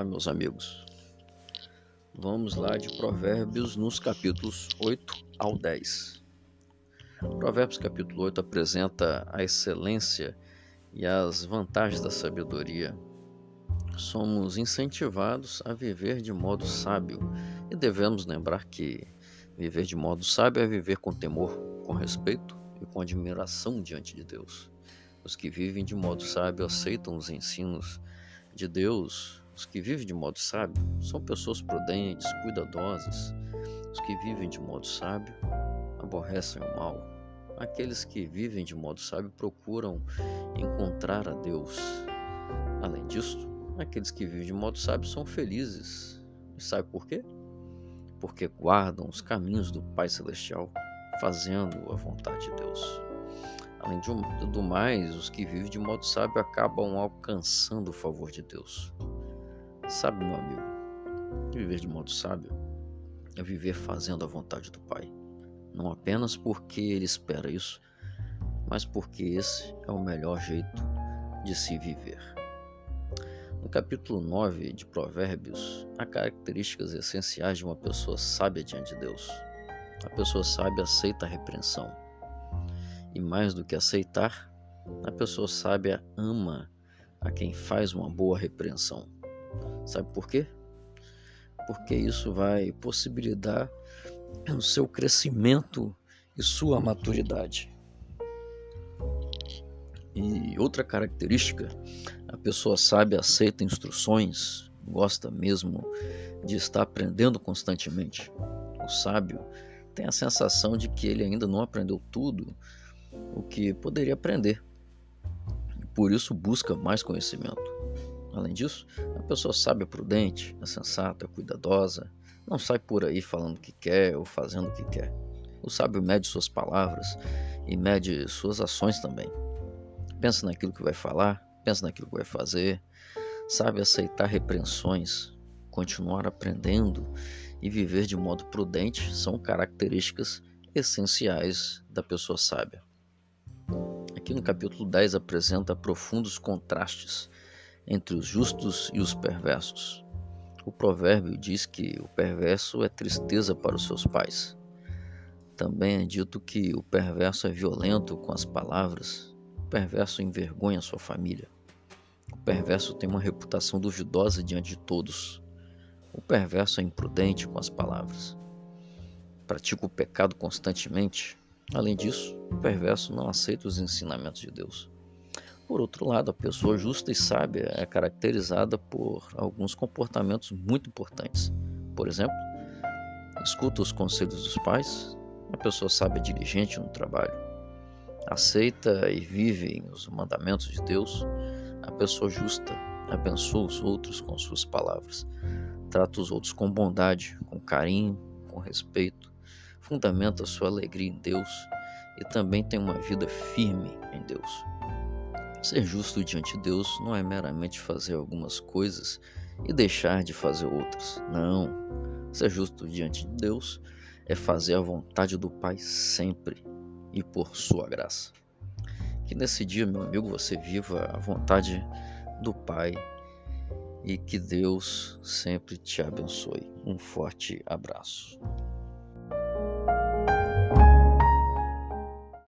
Olá, meus amigos. Vamos lá de Provérbios nos capítulos 8 ao 10. Provérbios capítulo 8 apresenta a excelência e as vantagens da sabedoria. Somos incentivados a viver de modo sábio e devemos lembrar que viver de modo sábio é viver com temor, com respeito e com admiração diante de Deus. Os que vivem de modo sábio aceitam os ensinos de Deus, os que vivem de modo sábio, são pessoas prudentes, cuidadosas. Os que vivem de modo sábio aborrecem o mal. Aqueles que vivem de modo sábio procuram encontrar a Deus. Além disso, aqueles que vivem de modo sábio são felizes. E sabe por quê? Porque guardam os caminhos do Pai Celestial, fazendo a vontade de Deus. Além de tudo mais, os que vivem de modo sábio acabam alcançando o favor de Deus. Sabe, meu amigo, viver de modo sábio é viver fazendo a vontade do Pai. Não apenas porque ele espera isso, mas porque esse é o melhor jeito de se viver. No capítulo 9 de Provérbios, há características essenciais de uma pessoa sábia diante de Deus. A pessoa sábia aceita a repreensão e mais do que aceitar, a pessoa sábia ama a quem faz uma boa repreensão. Sabe por quê? Porque isso vai possibilitar o seu crescimento e sua maturidade. E outra característica, a pessoa sábia aceita instruções, gosta mesmo de estar aprendendo constantemente. O sábio tem a sensação de que ele ainda não aprendeu tudo o que poderia aprender. Por isso busca mais conhecimento. Além disso, a pessoa sábia, prudente, é sensata, é cuidadosa, não sai por aí falando o que quer ou fazendo o que quer. O sábio mede suas palavras e mede suas ações também. Pensa naquilo que vai falar, pensa naquilo que vai fazer, sabe aceitar repreensões, continuar aprendendo e viver de modo prudente são características essenciais da pessoa sábia. Aqui no capítulo 10 apresenta profundos contrastes entre os justos e os perversos. O provérbio diz que o perverso é tristeza para os seus pais. Também é dito que o perverso é violento com as palavras, o perverso envergonha sua família. O perverso tem uma reputação duvidosa diante de todos. O perverso é imprudente com as palavras. Pratica o pecado constantemente, Além disso, o perverso não aceita os ensinamentos de Deus. Por outro lado, a pessoa justa e sábia é caracterizada por alguns comportamentos muito importantes. Por exemplo, escuta os conselhos dos pais, a pessoa sábia é diligente no trabalho, aceita e vive os mandamentos de Deus, a pessoa justa abençoa os outros com suas palavras, trata os outros com bondade, com carinho, com respeito, fundamenta sua alegria em Deus e também tem uma vida firme em Deus. Ser justo diante de Deus não é meramente fazer algumas coisas e deixar de fazer outras. Não. Ser justo diante de Deus é fazer a vontade do Pai sempre e por sua graça. Que nesse dia, meu amigo, você viva a vontade do Pai e que Deus sempre te abençoe. Um forte abraço.